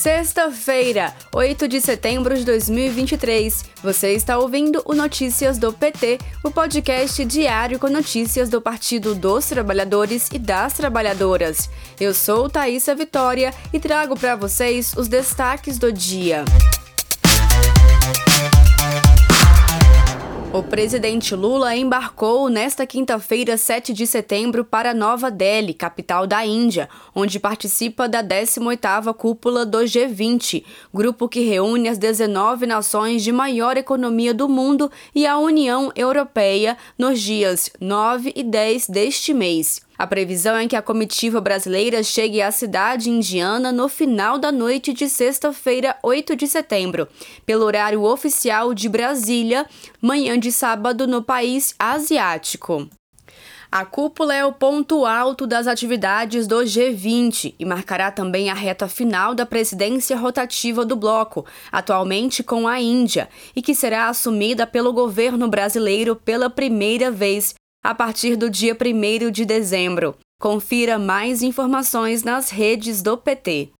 Sexta-feira, 8 de setembro de 2023. Você está ouvindo o Notícias do PT, o podcast diário com notícias do Partido dos Trabalhadores e das Trabalhadoras. Eu sou Thaisa Vitória e trago para vocês os destaques do dia. O presidente Lula embarcou nesta quinta-feira, 7 de setembro, para Nova Delhi, capital da Índia, onde participa da 18ª cúpula do G20, grupo que reúne as 19 nações de maior economia do mundo e a União Europeia nos dias 9 e 10 deste mês. A previsão é que a comitiva brasileira chegue à cidade indiana no final da noite de sexta-feira, 8 de setembro, pelo horário oficial de Brasília, manhã de sábado no país asiático. A cúpula é o ponto alto das atividades do G20 e marcará também a reta final da presidência rotativa do bloco, atualmente com a Índia, e que será assumida pelo governo brasileiro pela primeira vez a partir do dia 1 de dezembro. Confira mais informações nas redes do PT.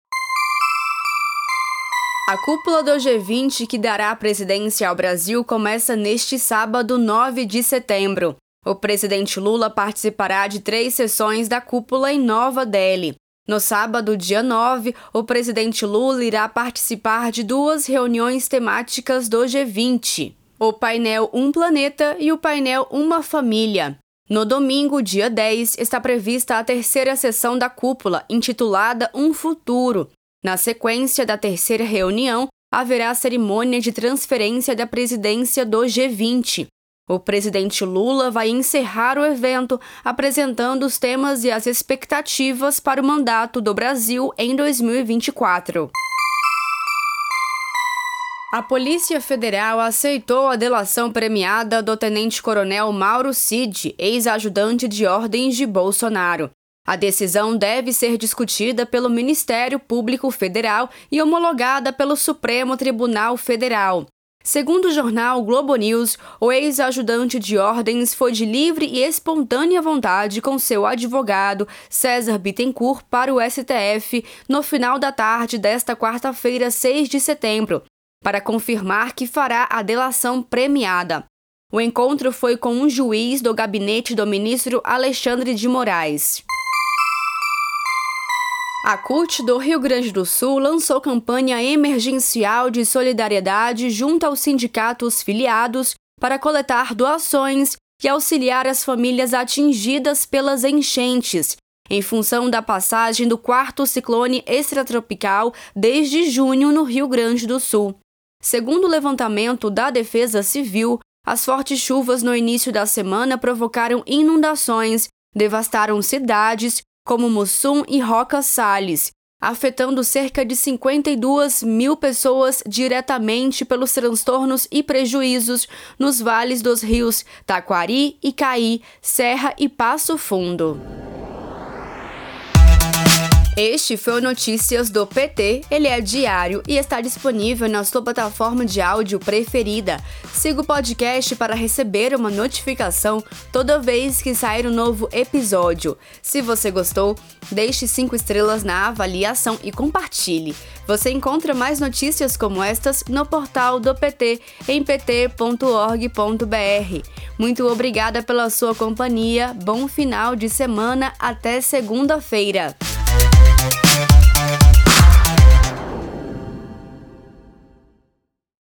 A cúpula do G20, que dará a presidência ao Brasil, começa neste sábado, 9 de setembro. O presidente Lula participará de três sessões da cúpula em Nova Delhi. No sábado, dia 9, o presidente Lula irá participar de duas reuniões temáticas do G20 o painel Um Planeta e o painel Uma Família. No domingo, dia 10, está prevista a terceira sessão da cúpula, intitulada Um Futuro. Na sequência da terceira reunião, haverá a cerimônia de transferência da presidência do G20. O presidente Lula vai encerrar o evento apresentando os temas e as expectativas para o mandato do Brasil em 2024. A Polícia Federal aceitou a delação premiada do tenente-coronel Mauro Cid, ex-ajudante de ordens de Bolsonaro. A decisão deve ser discutida pelo Ministério Público Federal e homologada pelo Supremo Tribunal Federal. Segundo o jornal Globo News, o ex-ajudante de ordens foi de livre e espontânea vontade com seu advogado, César Bittencourt, para o STF no final da tarde desta quarta-feira, 6 de setembro, para confirmar que fará a delação premiada. O encontro foi com um juiz do gabinete do ministro Alexandre de Moraes. A CUT do Rio Grande do Sul lançou campanha emergencial de solidariedade junto aos sindicatos filiados para coletar doações e auxiliar as famílias atingidas pelas enchentes, em função da passagem do quarto ciclone extratropical desde junho no Rio Grande do Sul. Segundo o levantamento da Defesa Civil, as fortes chuvas no início da semana provocaram inundações, devastaram cidades como Mussum e Roca Salles, afetando cerca de 52 mil pessoas diretamente pelos transtornos e prejuízos nos vales dos rios Taquari, Icaí, Serra e Passo Fundo. Este foi o Notícias do PT. Ele é diário e está disponível na sua plataforma de áudio preferida. Siga o podcast para receber uma notificação toda vez que sair um novo episódio. Se você gostou, deixe cinco estrelas na avaliação e compartilhe. Você encontra mais notícias como estas no portal do PT em pt.org.br. Muito obrigada pela sua companhia. Bom final de semana. Até segunda-feira.